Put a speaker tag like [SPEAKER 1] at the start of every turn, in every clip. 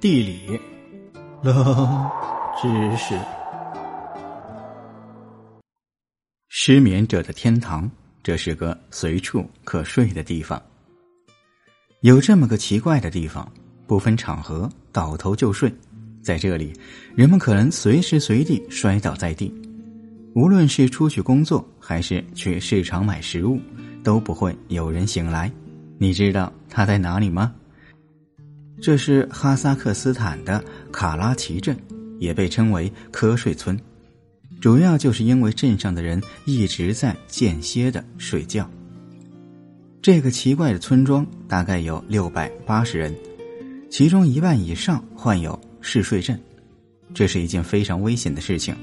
[SPEAKER 1] 地理，冷知识。失眠者的天堂，这是个随处可睡的地方。有这么个奇怪的地方，不分场合，倒头就睡。在这里，人们可能随时随地摔倒在地，无论是出去工作，还是去市场买食物，都不会有人醒来。你知道他在哪里吗？这是哈萨克斯坦的卡拉奇镇，也被称为瞌睡村，主要就是因为镇上的人一直在间歇的睡觉。这个奇怪的村庄大概有六百八十人，其中一半以上患有嗜睡症，这是一件非常危险的事情，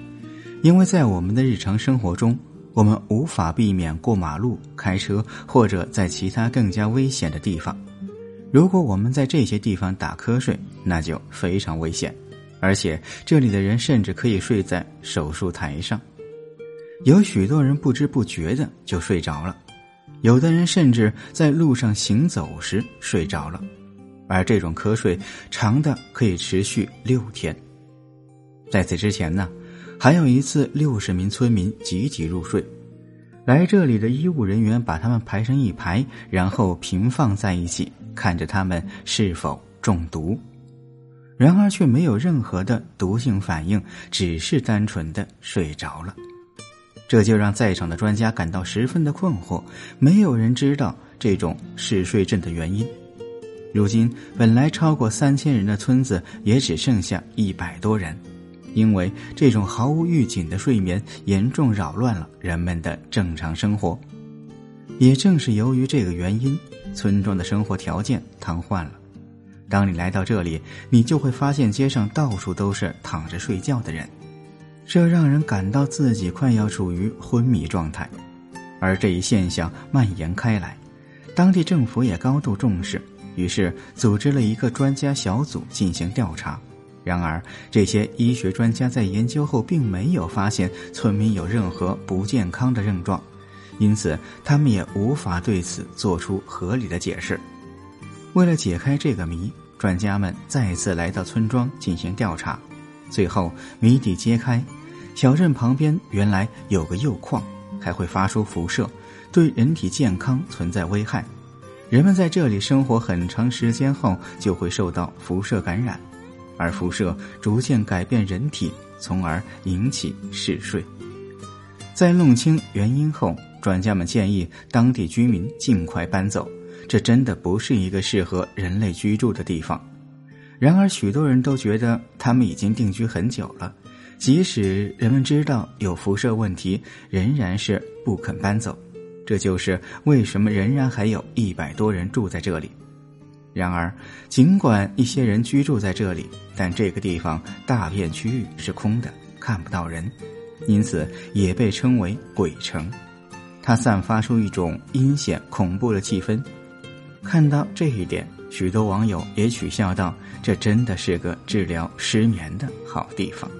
[SPEAKER 1] 因为在我们的日常生活中，我们无法避免过马路、开车或者在其他更加危险的地方。如果我们在这些地方打瞌睡，那就非常危险，而且这里的人甚至可以睡在手术台上。有许多人不知不觉的就睡着了，有的人甚至在路上行走时睡着了，而这种瞌睡长的可以持续六天。在此之前呢，还有一次六十名村民集体入睡，来这里的医务人员把他们排成一排，然后平放在一起。看着他们是否中毒，然而却没有任何的毒性反应，只是单纯的睡着了。这就让在场的专家感到十分的困惑，没有人知道这种嗜睡症的原因。如今，本来超过三千人的村子也只剩下一百多人，因为这种毫无预警的睡眠严重扰乱了人们的正常生活。也正是由于这个原因。村庄的生活条件瘫痪了。当你来到这里，你就会发现街上到处都是躺着睡觉的人，这让人感到自己快要处于昏迷状态。而这一现象蔓延开来，当地政府也高度重视，于是组织了一个专家小组进行调查。然而，这些医学专家在研究后并没有发现村民有任何不健康的症状。因此，他们也无法对此做出合理的解释。为了解开这个谜，专家们再次来到村庄进行调查。最后，谜底揭开：小镇旁边原来有个铀矿，还会发出辐射，对人体健康存在危害。人们在这里生活很长时间后，就会受到辐射感染，而辐射逐渐改变人体，从而引起嗜睡。在弄清原因后，专家们建议当地居民尽快搬走，这真的不是一个适合人类居住的地方。然而，许多人都觉得他们已经定居很久了，即使人们知道有辐射问题，仍然是不肯搬走。这就是为什么仍然还有一百多人住在这里。然而，尽管一些人居住在这里，但这个地方大片区域是空的，看不到人，因此也被称为“鬼城”。它散发出一种阴险恐怖的气氛。看到这一点，许多网友也取笑道：“这真的是个治疗失眠的好地方。”